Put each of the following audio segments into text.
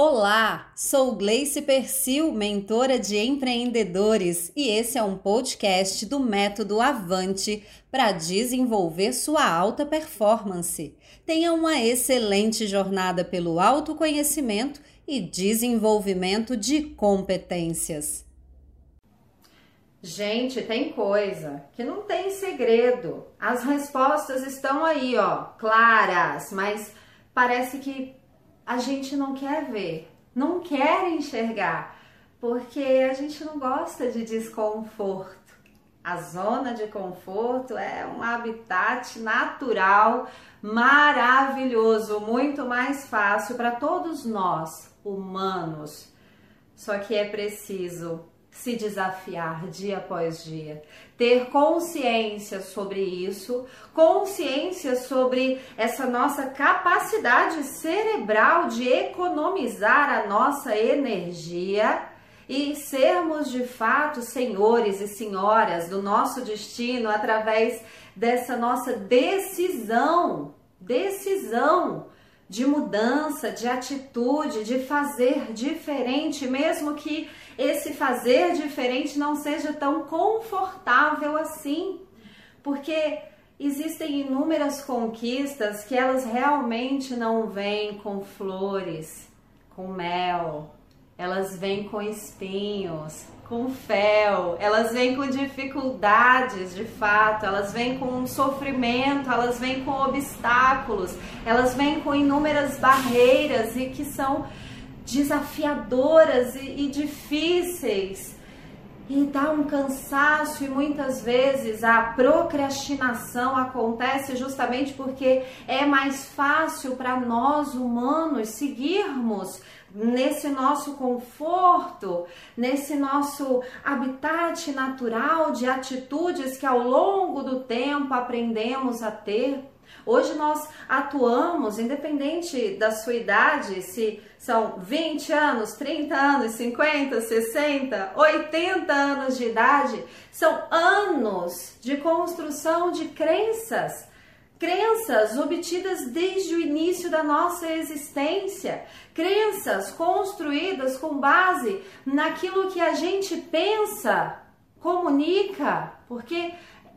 Olá, sou Gleice Persil, mentora de empreendedores, e esse é um podcast do Método Avante para desenvolver sua alta performance. Tenha uma excelente jornada pelo autoconhecimento e desenvolvimento de competências. Gente, tem coisa que não tem segredo. As respostas estão aí, ó, claras, mas parece que a gente não quer ver, não quer enxergar, porque a gente não gosta de desconforto. A zona de conforto é um habitat natural maravilhoso, muito mais fácil para todos nós, humanos. Só que é preciso se desafiar dia após dia, ter consciência sobre isso, consciência sobre essa nossa capacidade cerebral de economizar a nossa energia e sermos de fato senhores e senhoras do nosso destino através dessa nossa decisão, decisão de mudança, de atitude, de fazer diferente, mesmo que esse fazer diferente não seja tão confortável assim, porque existem inúmeras conquistas que elas realmente não vêm com flores, com mel, elas vêm com espinhos, com fel, elas vêm com dificuldades de fato, elas vêm com sofrimento, elas vêm com obstáculos, elas vêm com inúmeras barreiras e que são desafiadoras e, e difíceis. E dá um cansaço, e muitas vezes a procrastinação acontece justamente porque é mais fácil para nós humanos seguirmos nesse nosso conforto, nesse nosso habitat natural de atitudes que ao longo do tempo aprendemos a ter. Hoje nós atuamos, independente da sua idade, se são 20 anos, 30 anos, 50, 60, 80 anos de idade, são anos de construção de crenças crenças obtidas desde o início da nossa existência, crenças construídas com base naquilo que a gente pensa, comunica, porque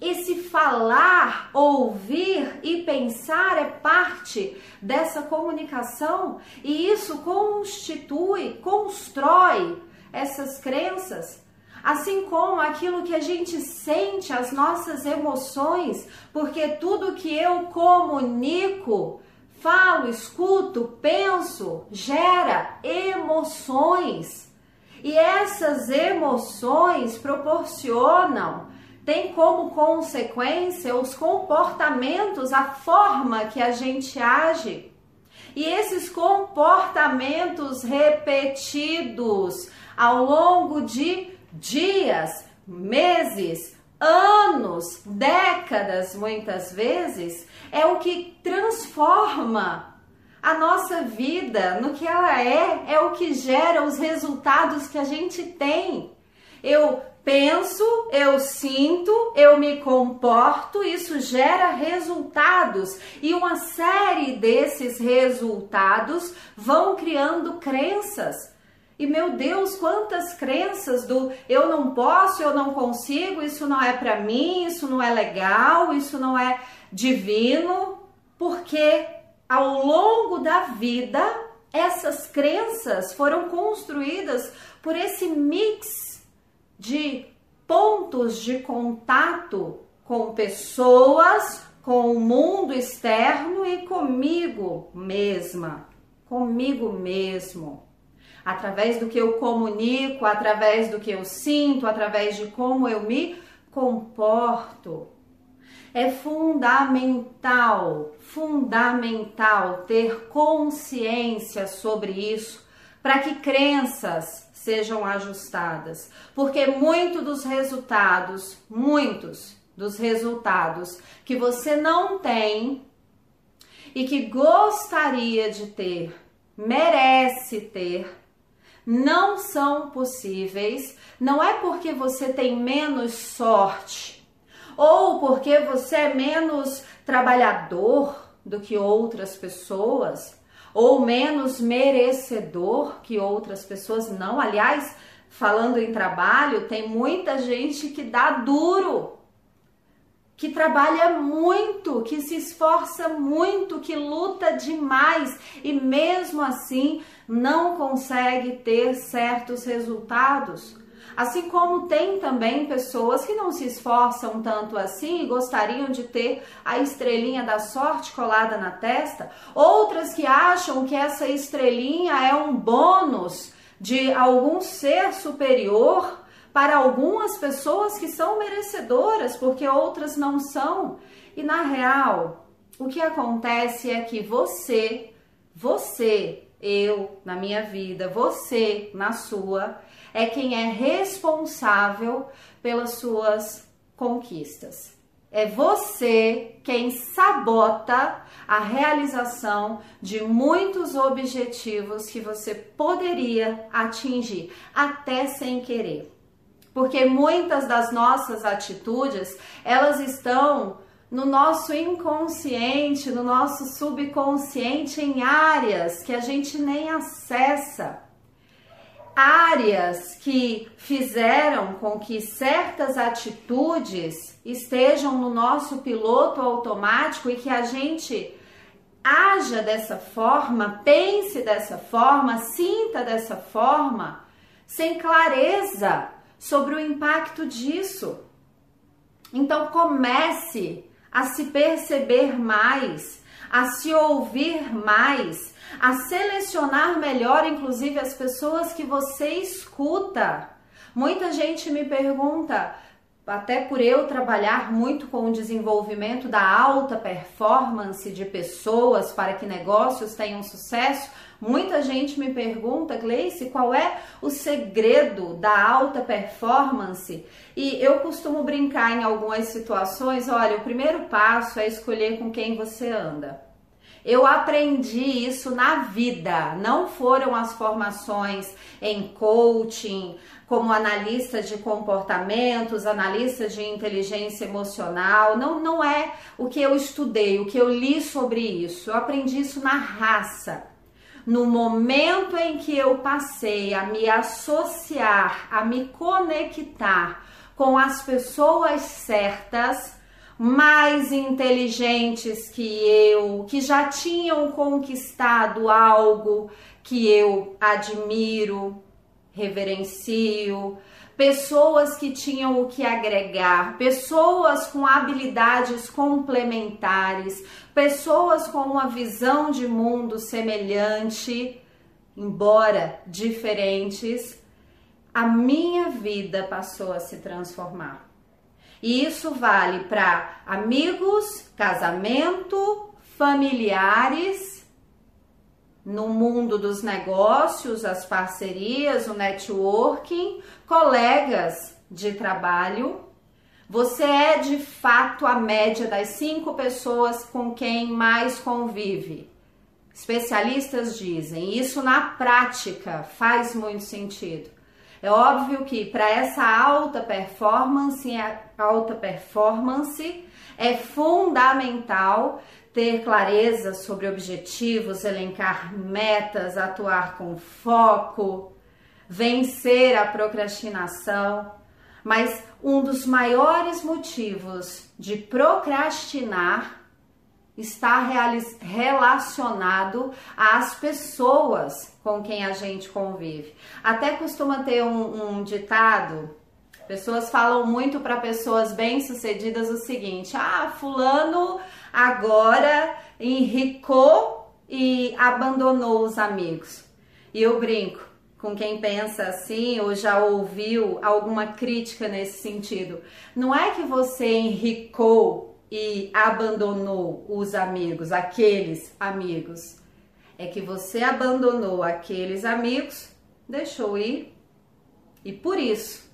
esse falar, ouvir e pensar é parte dessa comunicação e isso constitui, constrói essas crenças. Assim como aquilo que a gente sente, as nossas emoções, porque tudo que eu comunico, falo, escuto, penso, gera emoções. E essas emoções proporcionam tem como consequência os comportamentos, a forma que a gente age. E esses comportamentos repetidos ao longo de dias, meses, anos, décadas, muitas vezes, é o que transforma a nossa vida no que ela é, é o que gera os resultados que a gente tem. Eu penso, eu sinto, eu me comporto, isso gera resultados e uma série desses resultados vão criando crenças. E meu Deus, quantas crenças do eu não posso, eu não consigo, isso não é para mim, isso não é legal, isso não é divino, porque ao longo da vida essas crenças foram construídas por esse mix de pontos de contato com pessoas, com o mundo externo e comigo mesma, comigo mesmo. Através do que eu comunico, através do que eu sinto, através de como eu me comporto. É fundamental, fundamental ter consciência sobre isso para que crenças sejam ajustadas, porque muito dos resultados, muitos dos resultados que você não tem e que gostaria de ter, merece ter, não são possíveis, não é porque você tem menos sorte ou porque você é menos trabalhador do que outras pessoas ou menos merecedor que outras pessoas. Não, aliás, falando em trabalho, tem muita gente que dá duro que trabalha muito, que se esforça muito, que luta demais e mesmo assim não consegue ter certos resultados. Assim como tem também pessoas que não se esforçam tanto assim e gostariam de ter a estrelinha da sorte colada na testa, outras que acham que essa estrelinha é um bônus de algum ser superior para algumas pessoas que são merecedoras, porque outras não são. E na real, o que acontece é que você, você, eu na minha vida, você na sua, é quem é responsável pelas suas conquistas. É você quem sabota a realização de muitos objetivos que você poderia atingir, até sem querer porque muitas das nossas atitudes, elas estão no nosso inconsciente, no nosso subconsciente em áreas que a gente nem acessa. Áreas que fizeram com que certas atitudes estejam no nosso piloto automático e que a gente haja dessa forma, pense dessa forma, sinta dessa forma, sem clareza sobre o impacto disso. Então comece a se perceber mais, a se ouvir mais, a selecionar melhor, inclusive as pessoas que você escuta. Muita gente me pergunta, até por eu trabalhar muito com o desenvolvimento da alta performance de pessoas para que negócios tenham sucesso, muita gente me pergunta, Gleice, qual é o segredo da alta performance? E eu costumo brincar em algumas situações, olha, o primeiro passo é escolher com quem você anda. Eu aprendi isso na vida, não foram as formações em coaching, como analista de comportamentos, analista de inteligência emocional. Não, não é o que eu estudei, o que eu li sobre isso. Eu aprendi isso na raça. No momento em que eu passei a me associar, a me conectar com as pessoas certas, mais inteligentes que eu, que já tinham conquistado algo que eu admiro, reverencio, pessoas que tinham o que agregar, pessoas com habilidades complementares, pessoas com uma visão de mundo semelhante, embora diferentes, a minha vida passou a se transformar. E isso vale para amigos, casamento, familiares, no mundo dos negócios, as parcerias, o networking, colegas de trabalho. Você é de fato a média das cinco pessoas com quem mais convive. Especialistas dizem, isso na prática faz muito sentido. É óbvio que para essa alta performance, alta performance é fundamental ter clareza sobre objetivos, elencar metas, atuar com foco, vencer a procrastinação. Mas um dos maiores motivos de procrastinar está relacionado às pessoas com quem a gente convive. Até costuma ter um, um ditado. Pessoas falam muito para pessoas bem-sucedidas o seguinte: ah, Fulano agora enricou e abandonou os amigos. E eu brinco com quem pensa assim ou já ouviu alguma crítica nesse sentido. Não é que você enricou e abandonou os amigos, aqueles amigos. É que você abandonou aqueles amigos, deixou ir e por isso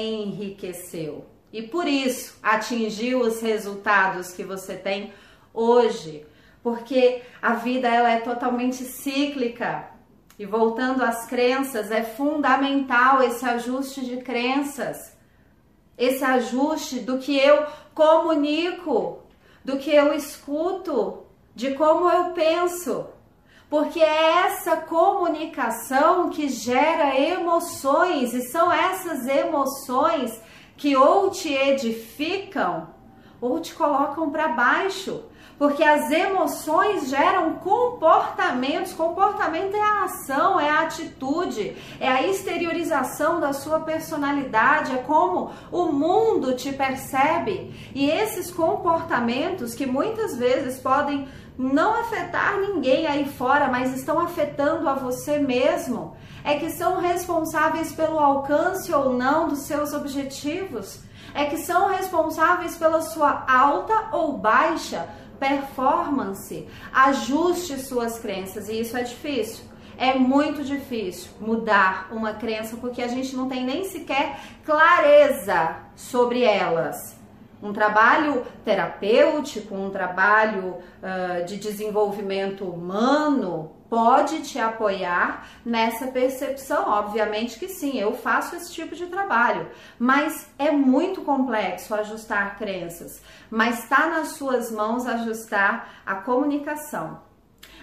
enriqueceu. E por isso atingiu os resultados que você tem hoje, porque a vida ela é totalmente cíclica. E voltando às crenças, é fundamental esse ajuste de crenças. Esse ajuste do que eu comunico, do que eu escuto, de como eu penso. Porque é essa comunicação que gera emoções e são essas emoções que ou te edificam ou te colocam para baixo. Porque as emoções geram comportamentos. Comportamento é a ação, é a atitude, é a exteriorização da sua personalidade, é como o mundo te percebe. E esses comportamentos que muitas vezes podem não afetar ninguém aí fora, mas estão afetando a você mesmo, é que são responsáveis pelo alcance ou não dos seus objetivos, é que são responsáveis pela sua alta ou baixa performance. Ajuste suas crenças e isso é difícil. É muito difícil mudar uma crença porque a gente não tem nem sequer clareza sobre elas um trabalho terapêutico, um trabalho uh, de desenvolvimento humano pode te apoiar nessa percepção? Obviamente que sim, eu faço esse tipo de trabalho, mas é muito complexo ajustar crenças, mas está nas suas mãos ajustar a comunicação.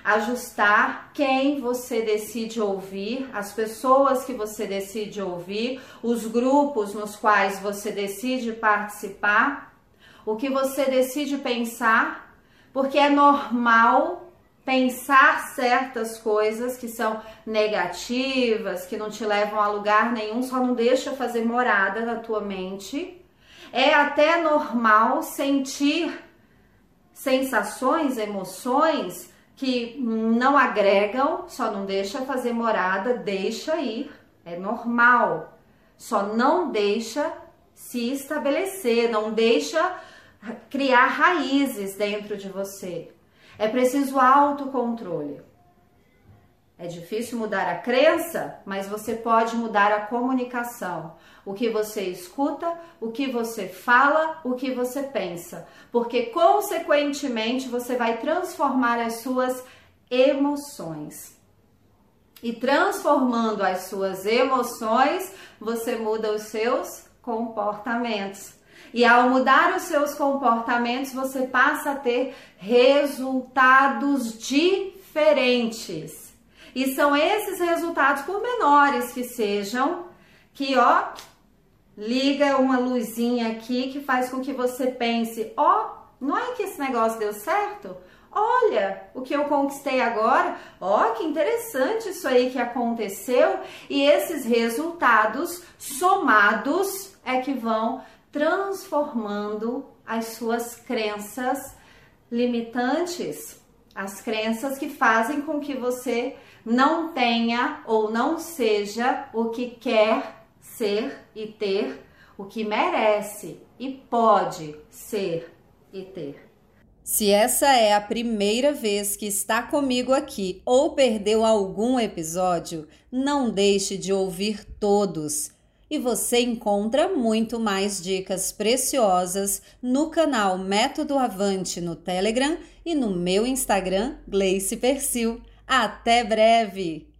Ajustar quem você decide ouvir, as pessoas que você decide ouvir, os grupos nos quais você decide participar o que você decide pensar, porque é normal pensar certas coisas que são negativas, que não te levam a lugar nenhum, só não deixa fazer morada na tua mente. É até normal sentir sensações, emoções que não agregam, só não deixa fazer morada, deixa ir. É normal. Só não deixa se estabelecer, não deixa criar raízes dentro de você. É preciso autocontrole. É difícil mudar a crença, mas você pode mudar a comunicação. O que você escuta, o que você fala, o que você pensa. Porque, consequentemente, você vai transformar as suas emoções. E transformando as suas emoções, você muda os seus comportamentos. E ao mudar os seus comportamentos, você passa a ter resultados diferentes. E são esses resultados, por menores que sejam, que ó, liga uma luzinha aqui que faz com que você pense: ó, não é que esse negócio deu certo? Olha o que eu conquistei agora, ó, que interessante isso aí que aconteceu. E esses resultados somados é que vão transformando as suas crenças limitantes, as crenças que fazem com que você não tenha ou não seja o que quer ser e ter, o que merece e pode ser e ter. Se essa é a primeira vez que está comigo aqui ou perdeu algum episódio, não deixe de ouvir todos e você encontra muito mais dicas preciosas no canal Método Avante no Telegram e no meu Instagram, Gleice Persil. Até breve!